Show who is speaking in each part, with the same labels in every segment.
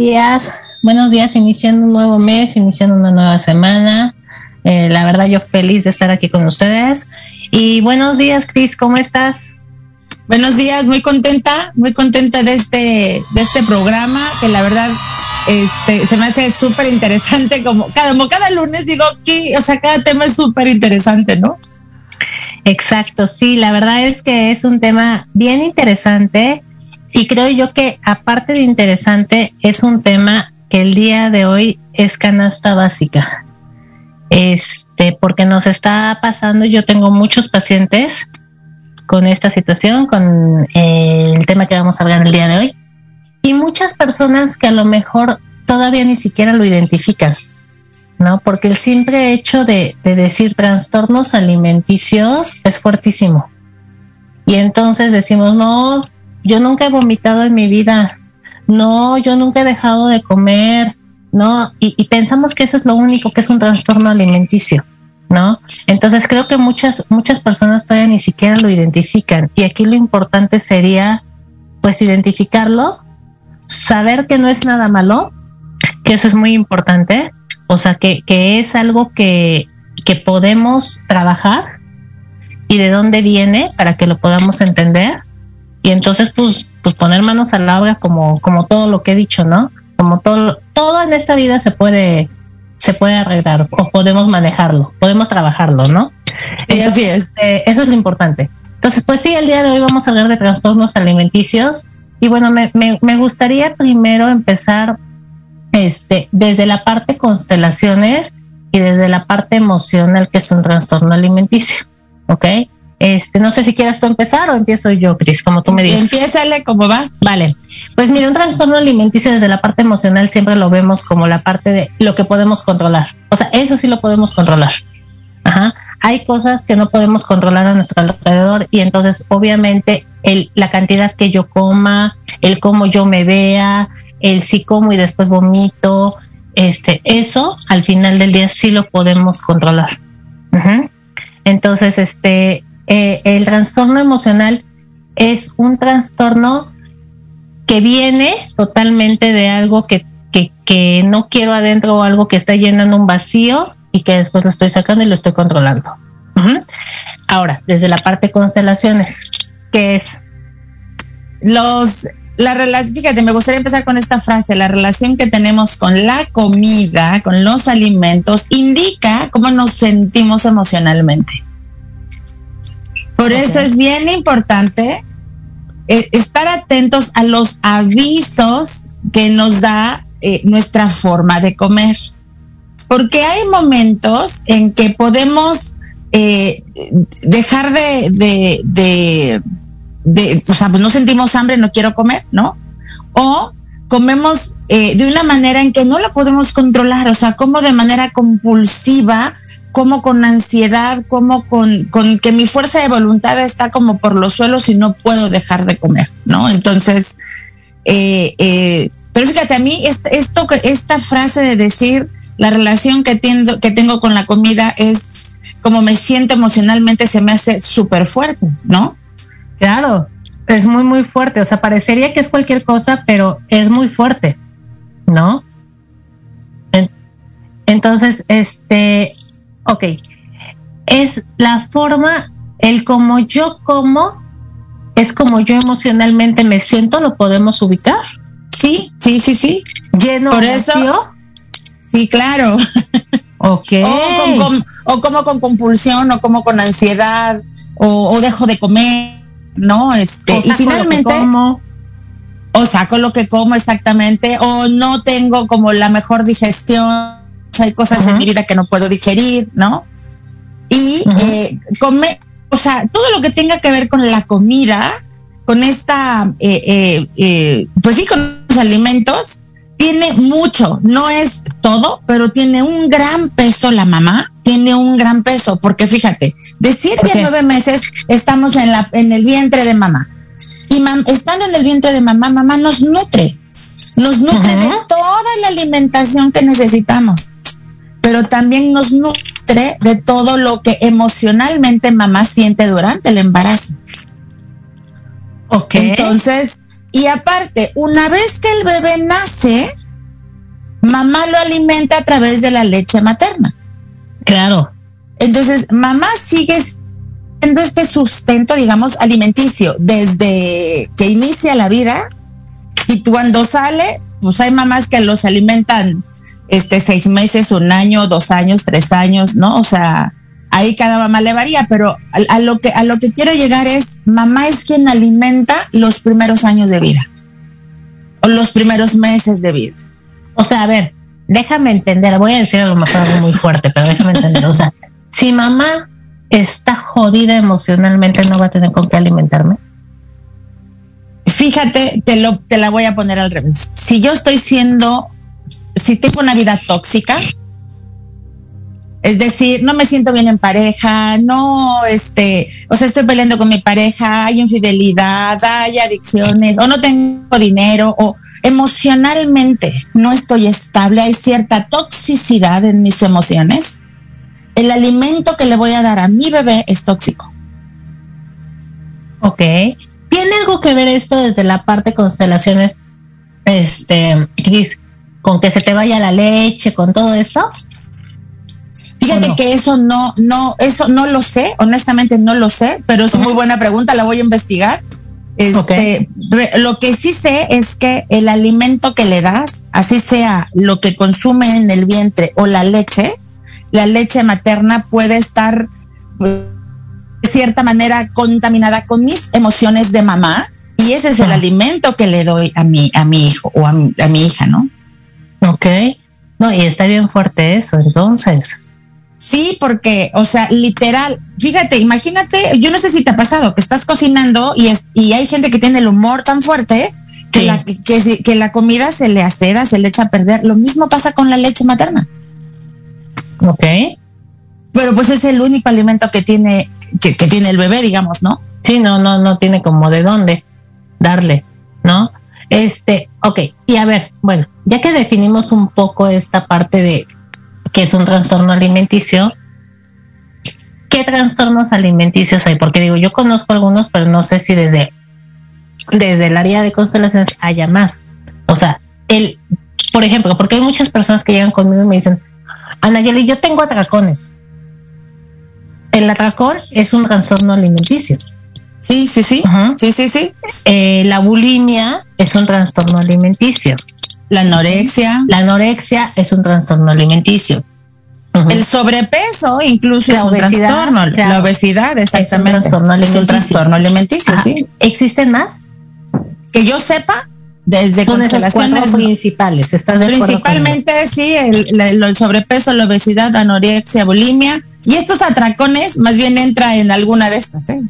Speaker 1: Días. Buenos días, iniciando un nuevo mes, iniciando una nueva semana. Eh, la verdad, yo feliz de estar aquí con ustedes. Y buenos días, Cris, ¿cómo estás?
Speaker 2: Buenos días, muy contenta, muy contenta de este, de este programa, que la verdad este, se me hace súper interesante, como cada, como cada lunes digo que, o sea, cada tema es súper interesante, ¿no?
Speaker 1: Exacto, sí, la verdad es que es un tema bien interesante y creo yo que aparte de interesante, es un tema que el día de hoy es canasta básica. Este, porque nos está pasando, yo tengo muchos pacientes con esta situación, con eh, el tema que vamos a hablar el día de hoy, y muchas personas que a lo mejor todavía ni siquiera lo identifican, ¿no? Porque el simple hecho de, de decir trastornos alimenticios es fuertísimo. Y entonces decimos, no, yo nunca he vomitado en mi vida, no, yo nunca he dejado de comer, no, y, pensamos que eso es lo único que es un trastorno alimenticio, ¿no? Entonces creo que muchas, muchas personas todavía ni siquiera lo identifican. Y aquí lo importante sería pues identificarlo, saber que no es nada malo, que eso es muy importante, o sea, que, que es algo que, que podemos trabajar y de dónde viene para que lo podamos entender y entonces pues, pues poner manos a la obra como, como todo lo que he dicho, ¿no? Como todo, todo en esta vida se puede, se puede arreglar o podemos manejarlo, podemos trabajarlo, ¿no?
Speaker 2: así es.
Speaker 1: Eh, eso es lo importante. Entonces, pues sí, el día de hoy vamos a hablar de trastornos alimenticios y bueno, me, me, me gustaría primero empezar este, desde la parte constelaciones y desde la parte emocional, que es un trastorno alimenticio, ¿ok? Este, no sé si quieras tú empezar o empiezo yo, Cris, como tú me dices.
Speaker 2: Empiézale, ¿cómo vas?
Speaker 1: Vale. Pues mira, un trastorno alimenticio desde la parte emocional siempre lo vemos como la parte de lo que podemos controlar. O sea, eso sí lo podemos controlar. Ajá. Hay cosas que no podemos controlar a nuestro alrededor y entonces obviamente el, la cantidad que yo coma, el cómo yo me vea, el si como y después vomito, este, eso al final del día sí lo podemos controlar. Entonces, este, eh, el trastorno emocional es un trastorno que viene totalmente de algo que, que, no quiero adentro o algo que está llenando un vacío y que después lo estoy sacando y lo estoy controlando. Ahora, desde la parte constelaciones, ¿qué es?
Speaker 2: Los, la relación, fíjate, me gustaría empezar con esta frase, la relación que tenemos con la comida, con los alimentos, indica cómo nos sentimos emocionalmente. Por eso es bien importante eh, estar atentos a los avisos que nos da eh, nuestra forma de comer. Porque hay momentos en que podemos eh, dejar de, de, de, de, o sea, pues no sentimos hambre, no quiero comer, ¿no? O comemos de una manera en que no la podemos controlar, o sea, como de manera compulsiva como con ansiedad, como con, que mi fuerza de voluntad está como por los suelos y no puedo dejar de comer, ¿no? Entonces, eh, eh, pero fíjate, a mí esto, esta frase de decir la relación que, que tengo con la comida es como me siento emocionalmente, se me hace súper fuerte, ¿no?
Speaker 1: Claro, es muy, muy fuerte. O sea, parecería que es cualquier cosa, pero es muy fuerte, ¿no? Entonces, este, ok, es la forma, el como yo como, es como yo emocionalmente me siento, lo podemos ubicar.
Speaker 2: Sí, sí, sí, sí.
Speaker 1: Lleno
Speaker 2: Por eso. Sí, claro.
Speaker 1: Okay.
Speaker 2: O, como con compulsión, o como con ansiedad, o, dejo de comer, ¿no? Este, y finalmente. O saco lo que como exactamente, o no tengo como la mejor digestión, hay cosas en mi vida que no puedo digerir, ¿no? Y eh, come, o sea, todo lo que tenga que ver con la comida, con esta, eh, eh, pues sí, con los alimentos, tiene mucho, no es todo, pero tiene un gran peso la mamá, tiene un gran peso, porque fíjate, de siete a nueve meses estamos en, la, en el vientre de mamá. Y estando en el vientre de mamá, mamá nos nutre, nos nutre de toda la alimentación que necesitamos, pero también nos nutre de todo lo que emocionalmente mamá siente durante el embarazo. Ok. Entonces, y aparte, una vez que el bebé nace, mamá lo alimenta a través de la leche materna.
Speaker 1: Claro.
Speaker 2: Entonces, mamá sigue siendo este sustento, digamos, alimenticio desde que inicia la vida y cuando sale, pues hay mamás que los alimentan este seis meses, un año, dos años, tres años, ¿no? O sea, ahí cada mamá le varía, pero a, lo que a lo que quiero llegar es mamá es quien alimenta los primeros años de vida o los primeros meses de vida.
Speaker 1: O sea, a ver, déjame entender, voy a decir a lo mejor algo muy fuerte, pero déjame entender, o sea, si mamá está jodida emocionalmente, no va a tener con qué alimentarme.
Speaker 2: Fíjate, te lo te la voy a poner al revés. Si yo estoy siendo si tengo una vida tóxica, es decir, no me siento bien en pareja, no, este, o sea, estoy peleando con mi pareja, hay infidelidad, hay adicciones, o no tengo dinero, o emocionalmente no estoy estable, hay cierta toxicidad en mis emociones. El alimento que le voy a dar a mi bebé es tóxico.
Speaker 1: Ok. ¿Tiene algo que ver esto desde la parte constelaciones, este, Cris, con que se te vaya la leche, con todo esto?
Speaker 2: Fíjate que eso no, no, eso no lo sé, honestamente no lo sé, pero es muy buena pregunta, la voy a investigar. Este, Lo que sí sé es que el alimento que le das, así sea lo que consume en el vientre o la leche, la leche materna puede estar pues, de cierta manera contaminada con mis emociones de mamá y ese es el alimento que le doy a mi, a mi hijo o a mi, a mi hija, ¿no?
Speaker 1: Ok. No, y está bien fuerte eso, entonces.
Speaker 2: Sí, porque, o sea, literal, fíjate, imagínate, yo no sé si te ha pasado que estás cocinando y, es, y hay gente que tiene el humor tan fuerte que, la, que, que, la comida se le aceda, se le echa a perder. Lo mismo pasa con la leche materna.
Speaker 1: Ok.
Speaker 2: Pero pues es el único alimento que tiene, que, que tiene el bebé, digamos, ¿no?
Speaker 1: Sí, no, no, no tiene como de dónde darle, ¿no? Este, ok, y a ver, bueno, ya que definimos un poco esta parte de que es un trastorno alimenticio. ¿Qué trastornos alimenticios hay? Porque digo, yo conozco algunos, pero no sé si desde, desde el área de constelaciones haya más. O sea, el, por ejemplo, porque hay muchas personas que llegan conmigo y me dicen, Anayeli, yo tengo atracones. El atracón es un trastorno alimenticio.
Speaker 2: Sí, sí, sí. Sí, sí, sí.
Speaker 1: Eh, la bulimia es un trastorno alimenticio.
Speaker 2: La anorexia.
Speaker 1: La anorexia es un trastorno alimenticio.
Speaker 2: El sobrepeso incluso es un trastorno. la obesidad, exactamente.
Speaker 1: Es un trastorno alimenticio. sí. ¿Existen más?
Speaker 2: Que yo sepa, desde
Speaker 1: Son esos cuatro principales. ¿Estás de
Speaker 2: Principalmente, sí, el, sobrepeso, la obesidad, anorexia, bulimia. Y estos atracones más bien entra en alguna de estas, ¿eh?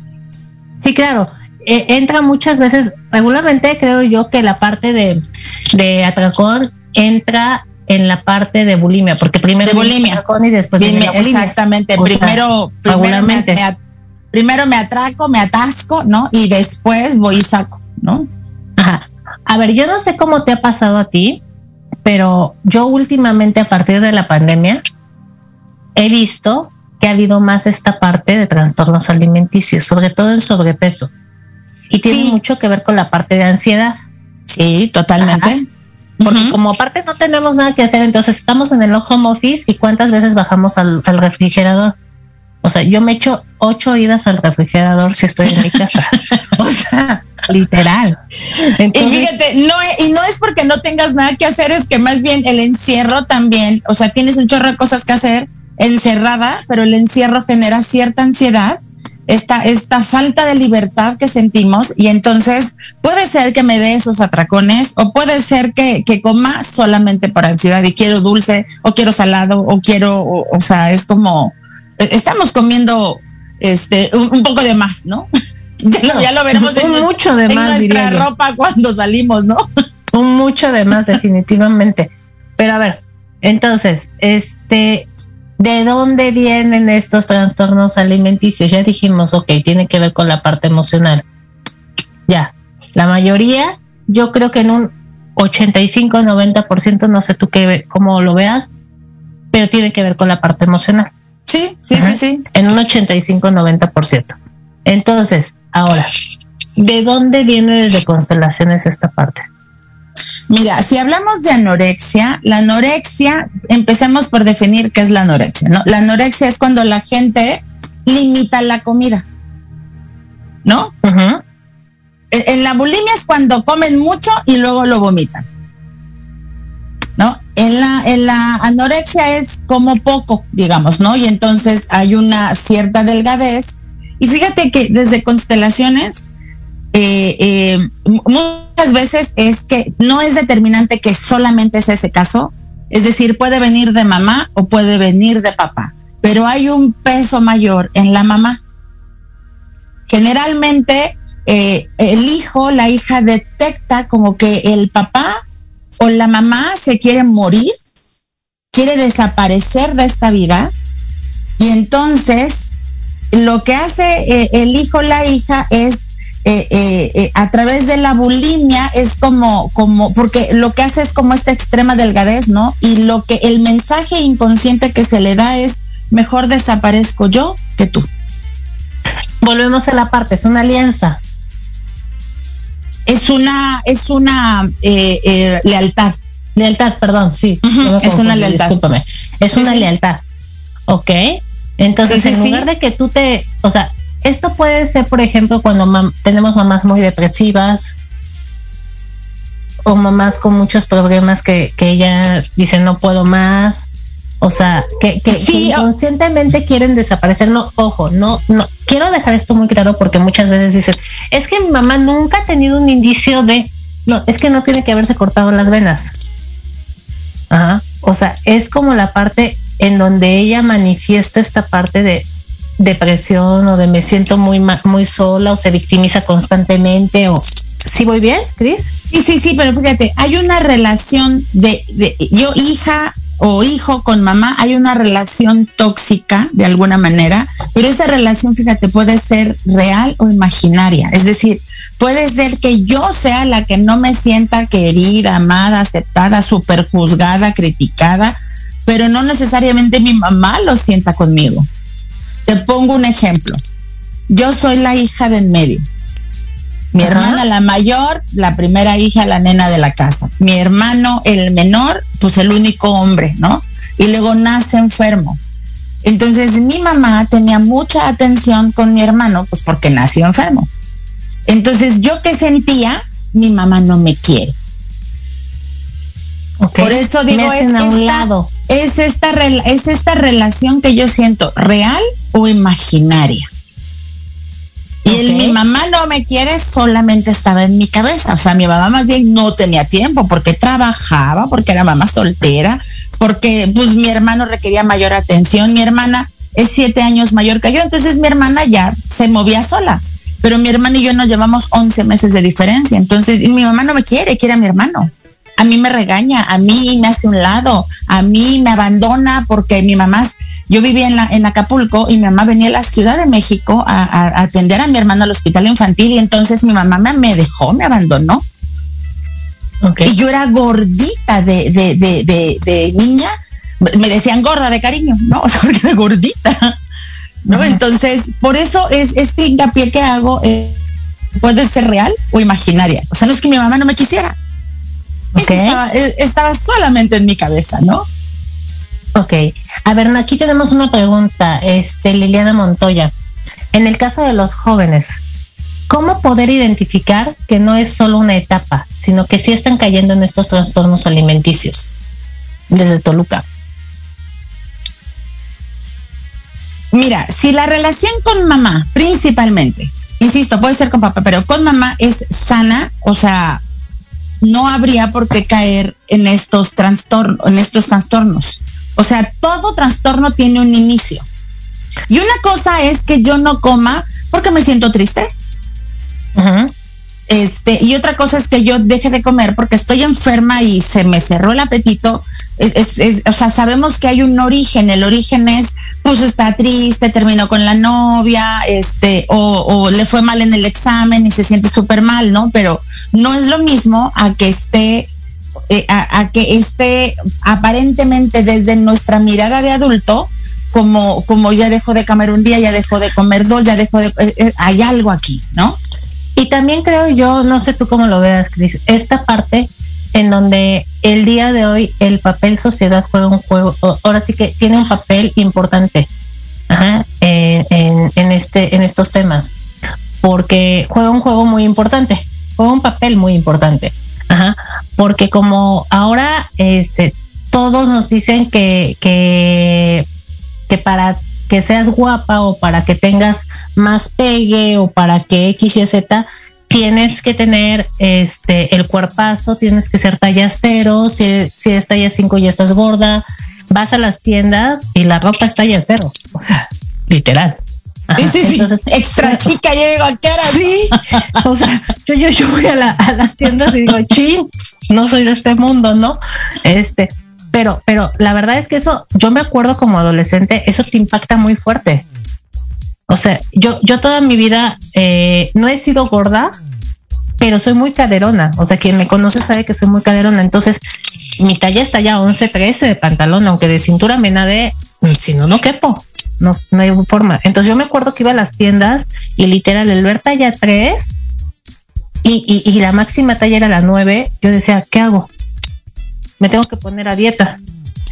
Speaker 1: Sí, claro. Eh, entra muchas veces, regularmente creo yo que la parte de, de atracón entra en la parte de bulimia, porque primero
Speaker 2: de bulimia
Speaker 1: y después
Speaker 2: exactamente, primero primero me, primero me atraco, me atasco, ¿no? Y después voy y saco, ¿no?
Speaker 1: Ajá. A ver, yo no sé cómo te ha pasado a ti, pero yo últimamente a partir de la pandemia he visto que ha habido más esta parte de trastornos alimenticios, sobre todo en sobrepeso. Y tiene mucho que ver con la parte de ansiedad.
Speaker 2: Sí, totalmente.
Speaker 1: Porque como aparte no tenemos nada que hacer, entonces estamos en el home office y cuántas veces bajamos al, refrigerador. O sea, yo me echo ocho idas al refrigerador si estoy en mi casa. o sea, literal.
Speaker 2: y fíjate, no, y no es porque no tengas nada que hacer, es que más bien el encierro también, o sea, tienes un chorro de cosas que hacer encerrada, pero el encierro genera cierta ansiedad esta, esta falta de libertad que sentimos y entonces puede ser que me dé esos atracones o puede ser que, que coma solamente por ansiedad y quiero dulce o quiero salado o quiero, o, sea, es como, e, estamos comiendo este un, poco de más, ¿no? ya, lo, veremos
Speaker 1: en, mucho de más,
Speaker 2: nuestra ropa cuando salimos, ¿no?
Speaker 1: Un mucho de más, definitivamente. Pero a ver, entonces, este, ¿De dónde vienen estos trastornos alimenticios? Ya dijimos, ok, tiene que ver con la parte emocional. Ya, la mayoría, yo creo que en un 85-90%, no sé tú qué, cómo lo veas, pero tiene que ver con la parte emocional.
Speaker 2: Sí, sí, sí, sí.
Speaker 1: En un 85-90%. Entonces, ahora, ¿de dónde viene desde constelaciones esta parte?
Speaker 2: Mira, si hablamos de anorexia, la anorexia, empecemos por definir qué es la anorexia, ¿no? La anorexia es cuando la gente limita la comida, ¿no? en, la bulimia es cuando comen mucho y luego lo vomitan, ¿no? En la, en la anorexia es como poco, digamos, ¿no? Y entonces hay una cierta delgadez. Y fíjate que desde constelaciones eh, eh, muchas veces es que no es determinante que solamente es ese caso, es decir, puede venir de mamá o puede venir de papá, pero hay un peso mayor en la mamá. Generalmente eh, el hijo, la hija detecta como que el papá o la mamá se quiere morir, quiere desaparecer de esta vida y entonces lo que hace el hijo, la hija es eh, eh, eh, a través de la bulimia es como, como, porque lo que hace es como esta extrema delgadez, ¿no? Y lo que el mensaje inconsciente que se le da es, mejor desaparezco yo que tú.
Speaker 1: Volvemos a la parte, es una alianza.
Speaker 2: Es una, es una lealtad.
Speaker 1: Lealtad, perdón, sí.
Speaker 2: es una lealtad.
Speaker 1: Discúlpame. Es una lealtad. Ok. Entonces, en lugar de que tú te, o sea, esto puede ser, por ejemplo, cuando tenemos mamás muy depresivas o mamás con muchos problemas que, que ella dice no puedo más. O sea, que, que, inconscientemente quieren desaparecer. No, ojo, no, no. Quiero dejar esto muy claro porque muchas veces dicen, es que mi mamá nunca ha tenido un indicio de, no, es que no tiene que haberse cortado las venas. Ajá. O sea, es como la parte en donde ella manifiesta esta parte de depresión o de me siento muy muy sola o se victimiza constantemente o ¿Sí voy bien, Cris?
Speaker 2: Sí, sí, sí, pero fíjate, hay una relación de, de, yo hija o hijo con mamá, hay una relación tóxica de alguna manera, pero esa relación, fíjate, puede ser real o imaginaria. Es decir, puede ser que yo sea la que no me sienta querida, amada, aceptada, superjuzgada, criticada, pero no necesariamente mi mamá lo sienta conmigo. Te pongo un ejemplo. Yo soy la hija de en medio. Mi hermana la mayor, la primera hija, la nena de la casa. Mi hermano, el menor, pues el único hombre, ¿no? Y luego nace enfermo. Entonces mi mamá tenía mucha atención con mi hermano, pues porque nació enfermo. Entonces yo que sentía, mi mamá no me quiere. Por eso digo, es esta, es, esta, es esta relación que yo siento, real o imaginaria. Y el, mi mamá no me quiere solamente estaba en mi cabeza. O sea, mi mamá más bien no tenía tiempo porque trabajaba, porque era mamá soltera, porque pues mi hermano requería mayor atención. Mi hermana es siete años mayor que yo, entonces mi hermana ya se movía sola. Pero mi hermano y yo nos llevamos 11 meses de diferencia. Entonces, mi mamá no me quiere, quiere a mi hermano a mí me regaña, a mí me hace un lado, a mí me abandona porque mi mamá, yo vivía en, la, en Acapulco y mi mamá venía a la Ciudad de México a, atender a mi hermano al hospital infantil y entonces mi mamá me, dejó, me abandonó. Y yo era gordita de, de, niña, me decían gorda de cariño, ¿no? O sea, porque era gordita, ¿no? Entonces, por eso es este hincapié que hago eh, puede ser real o imaginaria. O sea, no es que mi mamá no me quisiera, eh, estaba, solamente en mi cabeza, ¿no?
Speaker 1: Ok. A ver, aquí tenemos una pregunta, este, Liliana Montoya. En el caso de los jóvenes, ¿cómo poder identificar que no es solo una etapa, sino que sí están cayendo en estos trastornos alimenticios? Desde Toluca.
Speaker 2: Mira, si la relación con mamá, principalmente, insisto, puede ser con papá, pero con mamá es sana, o sea, no habría por qué caer en estos trastornos, en estos trastornos. O sea, todo trastorno tiene un inicio. Y una cosa es que yo no coma porque me siento triste. Este, y otra cosa es que yo deje de comer porque estoy enferma y se me cerró el apetito. o sea, sabemos que hay un origen. El origen es, pues está triste, terminó con la novia, este, o, le fue mal en el examen y se siente súper mal, ¿no? Pero no es lo mismo a que esté, eh, a, que esté aparentemente desde nuestra mirada de adulto como, como ya dejó de comer un día, ya dejó de comer dos, ya dejó de... Eh, eh, hay algo aquí, ¿no?
Speaker 1: Y también creo yo, no sé tú cómo lo veas, Cris, esta parte en donde el día de hoy el papel sociedad juega un juego, ahora sí que tiene un papel importante en, en, este, en estos temas, porque juega un juego muy importante, juega un papel muy importante, Ajá, porque como ahora este, todos nos dicen que, que que para que seas guapa o para que tengas más pegue o para que X, Y, Z, tienes que tener este el cuerpazo, tienes que ser talla cero, si, si es talla 5 ya estás gorda, vas a las tiendas y la ropa es talla cero, o sea, literal.
Speaker 2: sí, sí, extra chica, llego a cara.
Speaker 1: Sí, o sea, yo, yo, yo voy a, a las tiendas y digo, ching, no soy de este mundo, ¿no? Este, pero, pero la verdad es que eso, yo me acuerdo como adolescente, eso te impacta muy fuerte. O sea, yo, yo toda mi vida eh, no he sido gorda, pero soy muy caderona. O sea, quien me conoce sabe que soy muy caderona. Entonces, mi talla está ya 11, 13 de pantalón, aunque de cintura me nade, si no, no quepo. No, no hay forma. Entonces, yo me acuerdo que iba a las tiendas y literal, el ver talla 3 y, y, y la máxima talla era la 9, yo decía, ¿qué hago? Me tengo que poner a dieta.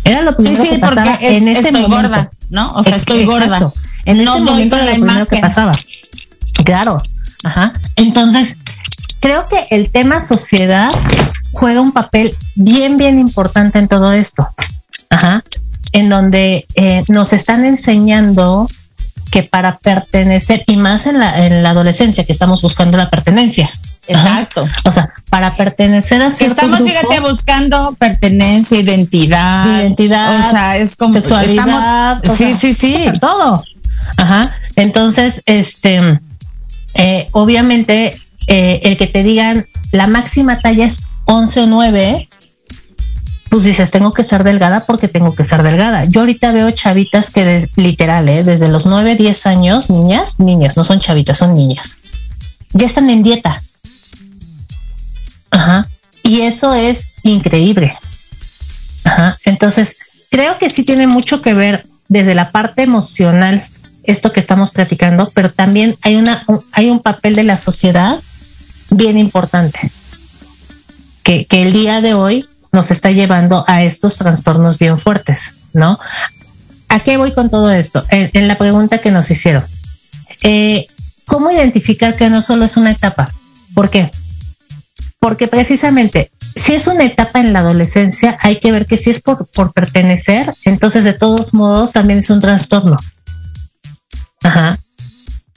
Speaker 1: Era lo primero sí, sí, que pasaba en ese
Speaker 2: estoy gorda, ¿no? O sea, estoy gorda.
Speaker 1: En ese momento era lo primero que pasaba. Claro, ajá. Entonces, creo que el tema sociedad juega un papel bien, bien importante en todo esto. Ajá. En donde eh, nos están enseñando que para pertenecer, y más en la, en la adolescencia, que estamos buscando la pertenencia,
Speaker 2: Exacto.
Speaker 1: O sea, para pertenecer a cierto
Speaker 2: Estamos, fíjate, buscando pertenencia, identidad.
Speaker 1: Identidad.
Speaker 2: O sea, es como.
Speaker 1: Sexualidad.
Speaker 2: sí, sí, sí.
Speaker 1: Todo. Ajá. Entonces, este, eh, obviamente, eh, el que te digan la máxima talla es 11 o 9, pues dices, tengo que ser delgada porque tengo que ser delgada. Yo ahorita veo chavitas que literal, ¿eh? desde los 9, 10 años, niñas, niñas, no son chavitas, son niñas, ya están en dieta. Ajá. Y eso es increíble. Ajá. Entonces, creo que sí tiene mucho que ver desde la parte emocional esto que estamos platicando, pero también hay una hay un papel de la sociedad bien importante que, el día de hoy nos está llevando a estos trastornos bien fuertes, ¿no? ¿A qué voy con todo esto? En, la pregunta que nos hicieron. Eh, ¿Cómo identificar que no solo es una etapa? ¿Por qué? Porque precisamente si es una etapa en la adolescencia, hay que ver que si es por, por pertenecer, entonces de todos modos también es un trastorno. Ajá.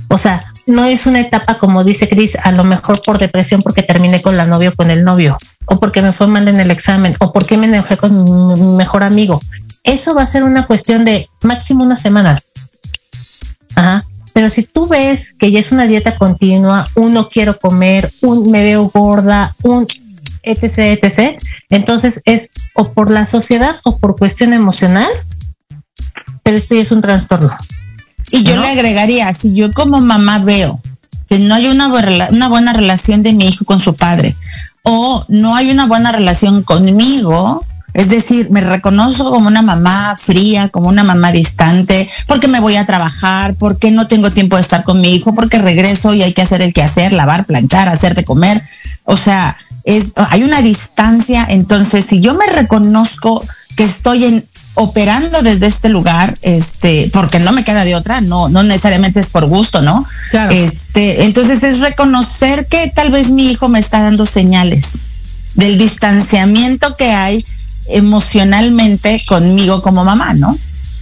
Speaker 1: O sea, no es una etapa como dice Cris, a lo mejor por depresión porque terminé con la novia o con el novio, o porque me fue mal en el examen, o porque me enojé con mi mejor amigo. Eso va a ser una cuestión de máximo una semana. Ajá. Pero si tú ves que ya es una dieta continua, un no quiero comer, un me veo gorda, un etc, etc, entonces es o por la sociedad o por cuestión emocional, pero esto ya es un trastorno.
Speaker 2: Y yo le agregaría, si yo como mamá veo que no hay una, una buena relación de mi hijo con su padre, o no hay una buena relación conmigo, es decir, me reconozco como una mamá fría, como una mamá distante, porque me voy a trabajar, porque no tengo tiempo de estar con mi hijo, porque regreso y hay que hacer el que hacer, lavar, planchar, hacer de comer. O sea, es, hay una distancia. Entonces, si yo me reconozco que estoy en, operando desde este lugar, este, porque no me queda de otra, no, no necesariamente es por gusto, ¿no? Claro. Este, este, entonces es reconocer que tal vez mi hijo me está dando señales del distanciamiento que hay emocionalmente conmigo como mamá, ¿no?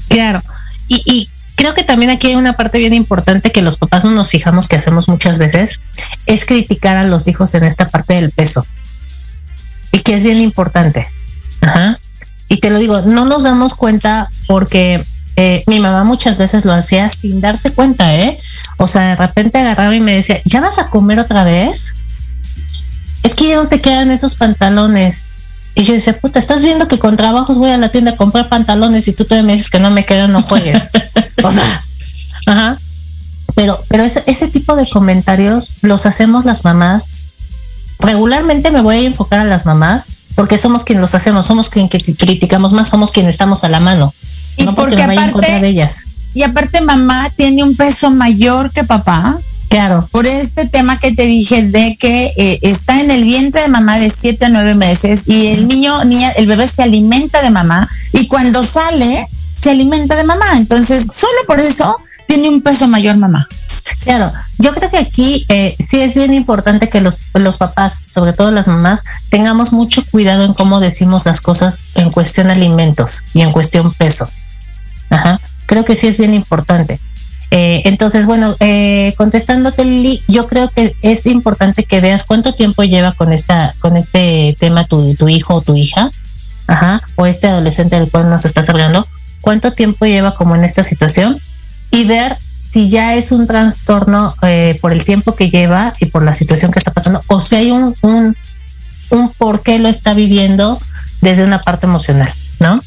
Speaker 1: Claro. Y, y creo que también aquí hay una parte bien importante que los papás no nos fijamos que hacemos muchas veces, es criticar a los hijos en esta parte del peso. Y que es bien importante. Ajá. Y te lo digo, no nos damos cuenta porque eh, mi mamá muchas veces lo hacía sin darse cuenta, ¿eh? O sea, de repente agarraba y me decía, ¿ya vas a comer otra vez? Es que ya no te quedan esos pantalones. Y yo decía, puta, estás viendo que con trabajos voy a la tienda a comprar pantalones y tú todavía me dices que no me quedan, no juegues. o sea, ajá. Pero, pero ese, ese tipo de comentarios los hacemos las mamás. Regularmente me voy a enfocar a las mamás porque somos quienes los hacemos, somos quienes criticamos más, somos quienes estamos a la mano.
Speaker 2: Y
Speaker 1: no
Speaker 2: porque,
Speaker 1: me vaya en
Speaker 2: aparte,
Speaker 1: contra de ellas.
Speaker 2: y aparte mamá tiene un peso mayor que papá.
Speaker 1: Claro.
Speaker 2: Por este tema que te dije de que eh, está en el vientre de mamá de 7 a 9 meses y el niño, niña, el bebé se alimenta de mamá y cuando sale se alimenta de mamá. Entonces, solo por eso tiene un peso mayor mamá.
Speaker 1: Claro, yo creo que aquí eh, sí es bien importante que los, los papás, sobre todo las mamás, tengamos mucho cuidado en cómo decimos las cosas en cuestión alimentos y en cuestión peso. Ajá. Creo que sí es bien importante. Eh, entonces, bueno, eh, contestándote, Lili, yo creo que es importante que veas cuánto tiempo lleva con esta, con este tema tu, hijo o tu hija, ajá, o este adolescente del cual nos estás hablando, cuánto tiempo lleva como en esta situación y ver si ya es un trastorno eh, por el tiempo que lleva y por la situación que está pasando, o si hay un, un, un por qué lo está viviendo desde una parte emocional, ¿no?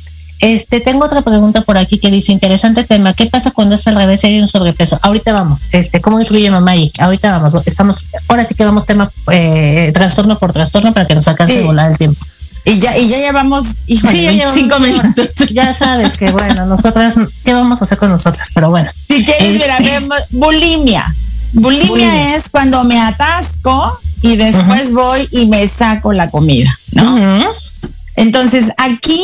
Speaker 1: Este, tengo otra pregunta por aquí que dice, interesante tema, ¿qué pasa cuando es al revés y hay un sobrepeso? Ahorita vamos, este, ¿cómo influye mamá ahí? Ahorita vamos, estamos, ahora sí que vamos tema eh, trastorno por trastorno para que nos alcance
Speaker 2: Sí.
Speaker 1: volar el tiempo.
Speaker 2: Y ya, y ya llevamos, híjole,
Speaker 1: Sí, ya llevamos
Speaker 2: 25
Speaker 1: media hora.
Speaker 2: minutos.
Speaker 1: Ya sabes que bueno, nosotras, ¿qué vamos a hacer con nosotras? Pero bueno.
Speaker 2: Si quieres, mira,
Speaker 1: Este-
Speaker 2: vemos bulimia. bulimia.
Speaker 1: Bulimia.
Speaker 2: es cuando me atasco y después voy y me saco la comida, ¿no? Entonces, aquí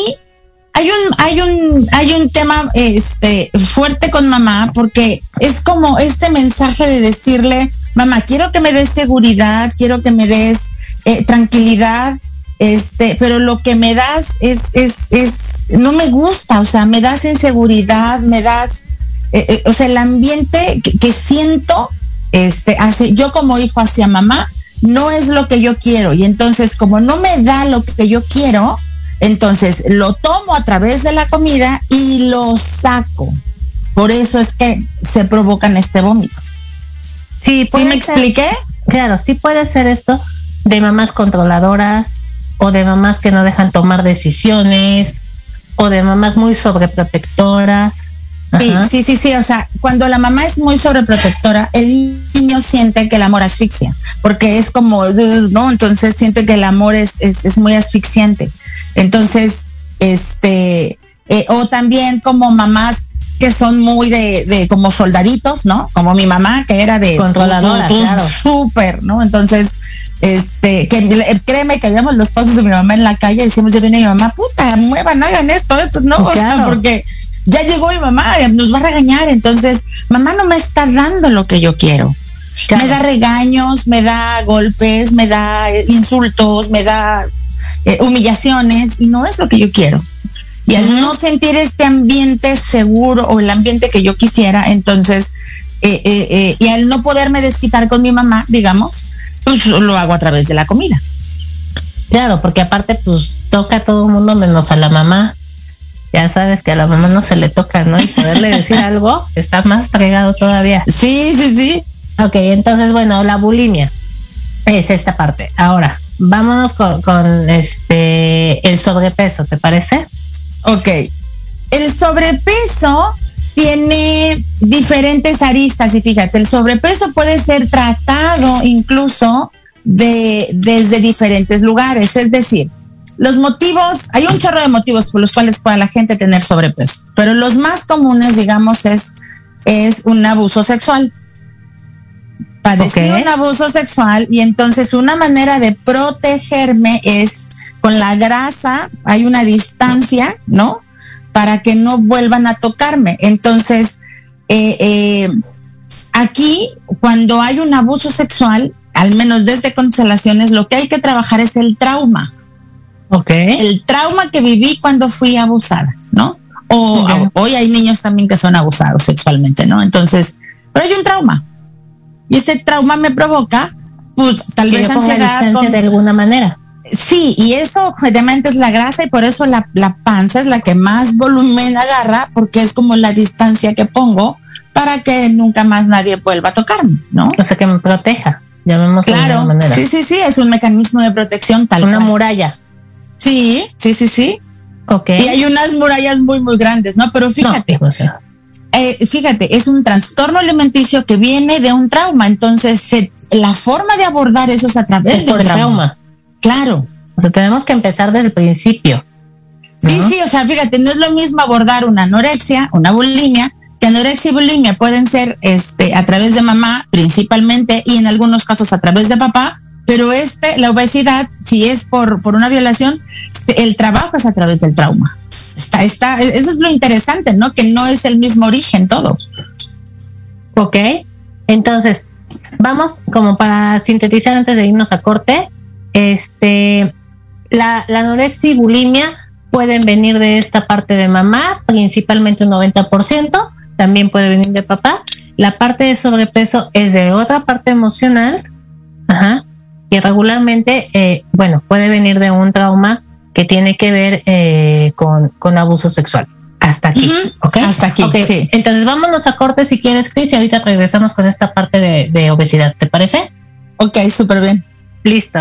Speaker 2: hay un, hay un, hay un tema este fuerte con mamá porque es como este mensaje de decirle, mamá, quiero que me des seguridad, quiero que me des eh, tranquilidad, este, pero lo que me das es, es, es, no me gusta, o sea, me das inseguridad, me das, eh, eh, o sea, el ambiente que, que siento, este, hace, yo como hijo hacia mamá, no es lo que yo quiero. Y entonces, como no me da lo que yo quiero, entonces lo tomo a través de la comida y lo saco. Por eso es que se provocan este vómito.
Speaker 1: Sí,
Speaker 2: ¿Sí me
Speaker 1: ser-
Speaker 2: expliqué?
Speaker 1: Claro, sí puede ser esto de mamás controladoras o de mamás que no dejan tomar decisiones o de mamás muy sobreprotectoras.
Speaker 2: Sí,
Speaker 1: Ajá.
Speaker 2: sí, sí, sí. O sea, cuando la mamá es muy sobreprotectora, el niño siente que el amor asfixia, porque es como, ¿no? Entonces siente que el amor es, es, es muy asfixiante. Entonces, este, eh, o también como mamás que son muy de, de como soldaditos, ¿no? Como mi mamá, que era de
Speaker 1: Controladora, claro.
Speaker 2: súper, ¿no? Entonces, este, que créeme que veíamos los pasos de mi mamá en la calle y decimos, ya viene mi mamá, puta, muevan, hagan esto, esto, no, o sea,
Speaker 1: Claro.
Speaker 2: porque ya llegó mi mamá, nos va a regañar, entonces, mamá no me está dando lo que yo quiero.
Speaker 1: Claro.
Speaker 2: Me da regaños, me da golpes, me da eh, insultos, me da eh, humillaciones y no es lo que yo quiero. Y al no sentir este ambiente seguro o el ambiente que yo quisiera, entonces, eh, eh, eh, y al no poderme desquitar con mi mamá, digamos, pues lo hago a través de la comida.
Speaker 1: Claro, porque aparte pues toca a todo el mundo menos a la mamá. Ya sabes que a la mamá no se le toca, ¿no? Y poderle decir algo está más fregado todavía.
Speaker 2: Sí, sí, sí.
Speaker 1: Ok, entonces bueno, la bulimia es esta parte. Ahora, vámonos con, con este el sobrepeso, ¿te parece?
Speaker 2: Ok. El sobrepeso tiene diferentes aristas y fíjate, el sobrepeso puede ser tratado incluso de, desde diferentes lugares. Es decir, los motivos, hay un chorro de motivos por los cuales puede la gente tener sobrepeso, pero los más comunes, digamos, es, es un abuso sexual. Padecí un abuso sexual y entonces una manera de protegerme es con la grasa, hay una distancia, ¿no? Para que no vuelvan a tocarme. Entonces, eh, eh, aquí, cuando hay un abuso sexual, al menos desde constelaciones, lo que hay que trabajar es el trauma.
Speaker 1: Ok.
Speaker 2: El trauma que viví cuando fui abusada, ¿no? O hoy hay niños también que son abusados sexualmente, ¿no? Entonces, pero hay un trauma. Y ese trauma me provoca, pues tal vez
Speaker 1: ansiedad. de alguna manera.
Speaker 2: Sí, y eso obviamente es la grasa y por eso la, la, panza es la que más volumen agarra, porque es como la distancia que pongo para que nunca más nadie vuelva a tocarme, ¿no?
Speaker 1: O sea, que me proteja, llamémoslo
Speaker 2: claro, de manera. Sí, sí, sí, es un mecanismo de protección tal
Speaker 1: Una muralla.
Speaker 2: Sí, sí, sí, sí.
Speaker 1: Ok.
Speaker 2: Y hay unas murallas muy, muy grandes, ¿no? Pero fíjate, eh, fíjate, es un trastorno alimenticio que viene de un trauma, entonces la forma de abordar eso es a través de un trauma. Claro.
Speaker 1: O sea, tenemos que empezar desde el principio.
Speaker 2: Sí, sí, o sea, fíjate, no es lo mismo abordar una anorexia, una bulimia, que anorexia y bulimia pueden ser este, a través de mamá principalmente y en algunos casos a través de papá, pero este, la obesidad, si es por, por una violación, el trabajo es a través del trauma. Está, está, eso es lo interesante, ¿no? Que no es el mismo origen todo.
Speaker 1: Ok, entonces, vamos como para sintetizar antes de irnos a corte, este, la, la anorexia y bulimia pueden venir de esta parte de mamá, principalmente un 90%, también puede venir de papá. La parte de sobrepeso es de otra parte emocional, ajá, y regularmente, eh, bueno, puede venir de un trauma que tiene que ver eh, con, con, abuso sexual. Hasta aquí,
Speaker 2: Hasta aquí, sí.
Speaker 1: Entonces vámonos a corte si quieres, Cris, y ahorita regresamos con esta parte de, de obesidad, ¿te parece?
Speaker 2: Ok, súper bien.
Speaker 1: Listo.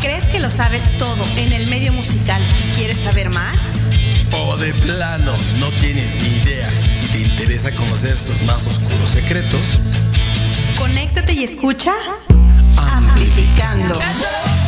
Speaker 3: ¿Crees que lo sabes todo en el medio musical y quieres saber más?
Speaker 4: O de plano no tienes ni idea y te interesa conocer sus más oscuros secretos.
Speaker 3: Conéctate y escucha Amplificando.
Speaker 4: Donde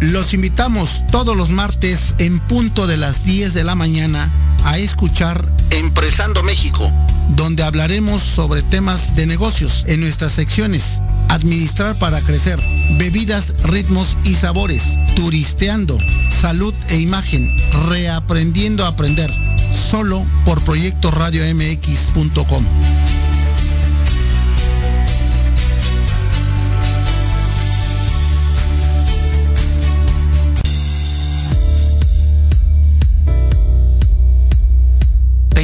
Speaker 5: Los invitamos todos los martes en punto de las 10 de la mañana a escuchar
Speaker 4: Empresando México,
Speaker 5: donde hablaremos sobre temas de negocios en nuestras secciones. Administrar para crecer, bebidas, ritmos y sabores, turisteando, salud e imagen, reaprendiendo a aprender, solo por proyecto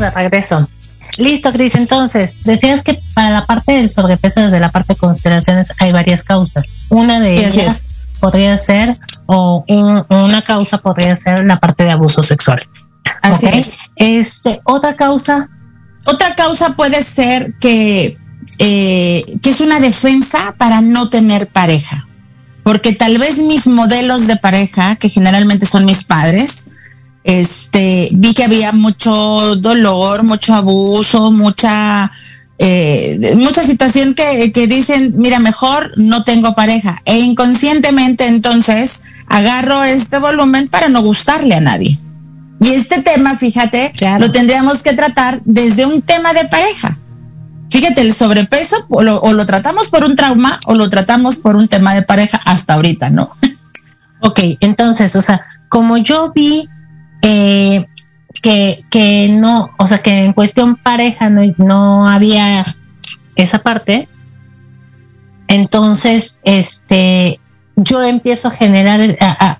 Speaker 1: De regreso. Listo, Cris. Entonces, decías que para la parte del sobrepeso, desde la parte de constelaciones, hay varias causas. Una de ellas podría ser, o una causa podría ser la parte de abuso sexual.
Speaker 2: Así es.
Speaker 1: Este, otra causa.
Speaker 2: Otra causa puede ser que, eh, que es una defensa para no tener pareja. Porque tal vez mis modelos de pareja, que generalmente son mis padres, este, vi que había mucho dolor, mucho abuso, mucha, eh, mucha situación que, que dicen, mira, mejor no tengo pareja. E inconscientemente entonces agarro este volumen para no gustarle a nadie. Y este tema, fíjate, lo tendríamos que tratar desde un tema de pareja. Fíjate, el sobrepeso o lo, o lo, tratamos por un trauma o lo tratamos por un tema de pareja hasta ahorita, ¿no?
Speaker 1: Ok, entonces, o sea, como yo vi eh, que, que no, o sea, que en cuestión pareja no, no había esa parte, entonces, este, yo empiezo a generar,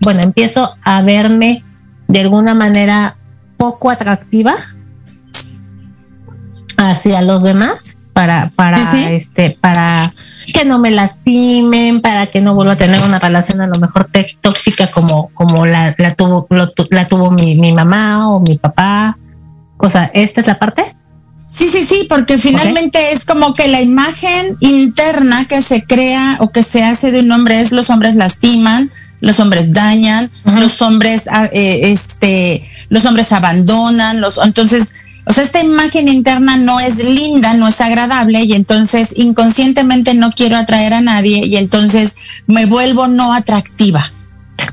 Speaker 1: bueno, empiezo a verme de alguna manera poco atractiva hacia los demás para para este para que no me lastimen, para que no vuelva a tener una relación a lo mejor tóxica como, como la, la tuvo, la tuvo mi, mi, mamá o mi papá. O sea, ¿esta es la parte?
Speaker 2: Sí, sí, sí, porque finalmente es como que la imagen interna que se crea o que se hace de un hombre es los hombres lastiman, los hombres dañan, los hombres, ah, eh, este, los hombres abandonan, los, entonces o sea, esta imagen interna no es linda, no es agradable y entonces inconscientemente no quiero atraer a nadie y entonces me vuelvo no atractiva.